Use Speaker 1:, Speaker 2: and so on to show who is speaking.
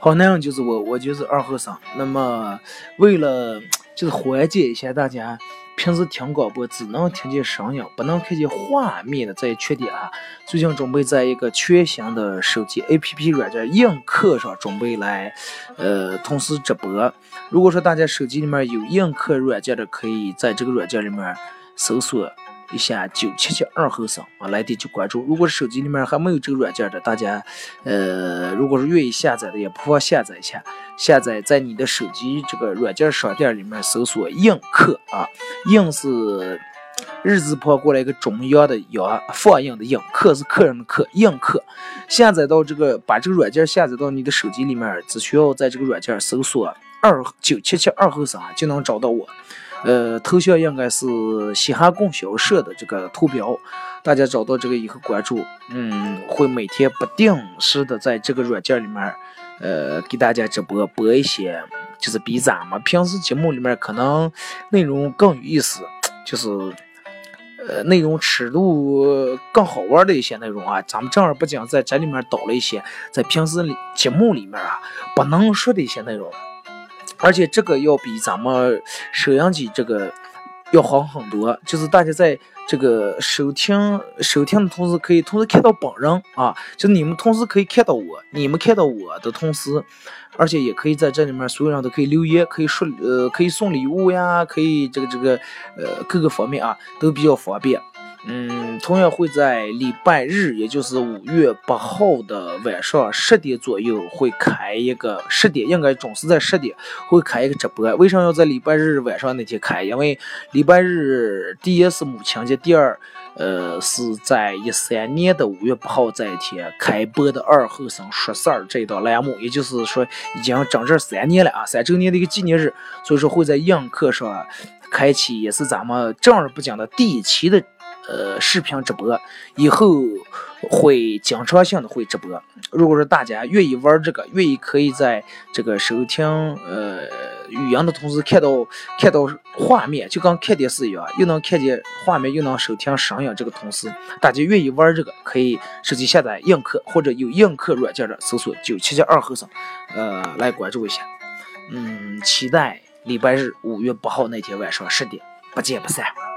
Speaker 1: 好，那样就是我，我就是二和尚。那么，为了就是缓解一下大家平时听广播只能听见声音，不能看见画面的这些缺点啊，最近准备在一个全新的手机 APP 软件映客上准备来，呃，同时直播。如果说大家手机里面有映客软件的，可以在这个软件里面搜索。一下九七七二后生啊，来点就关注。如果手机里面还没有这个软件的，大家，呃，如果是愿意下载的，也不妨下载一下。下载在你的手机这个软件商店里面搜索“映客”啊，“映”是日字旁过来一个中央的“央”，放映的“映”，“客”是客人的“客”，映客。下载到这个，把这个软件下载到你的手机里面，只需要在这个软件搜索“二九七七二后生”就能找到我。呃，头像应该是嘻哈供销社的这个图标，大家找到这个以后关注，嗯，会每天不定时的在这个软件里面，呃，给大家直播播一些，就是比咱们平时节目里面可能内容更有意思，就是呃内容尺度更好玩的一些内容啊，咱们正儿八经在这里面导了一些在平时节目里面啊不能说的一些内容。而且这个要比咱们收音机这个要好很多，就是大家在这个收听收听的同时，可以同时看到本人啊，就你们同时可以看到我，你们看到我的同时，而且也可以在这里面所有人都可以留言，可以说呃可以送礼物呀，可以这个这个呃各个方面啊都比较方便。嗯，同样会在礼拜日，也就是五月八号的晚上十点左右，会开一个十点，应该准时在十点会开一个直播。为什么要在礼拜日晚上那天开？因为礼拜日第一是母亲节，第二，呃，是在一三年的五月八号这一天开播的二后生说事儿这一档栏目，也就是说已经整整三年了啊，三周年的一个纪念日，所以说会在映客上开启，也是咱们正儿八经的第一期的。呃，视频直播以后会经常性的会直播。如果说大家愿意玩这个，愿意可以在这个收听呃语音的同时看到看到画面，就跟看电视一样，又能看见画面，又能收听声音。这个同时，大家愿意玩这个，可以手机下载映客或者有映客软件的，搜索九七七二后生，呃，来关注一下。嗯，期待礼拜日五月八号那天晚上十点，不见不散。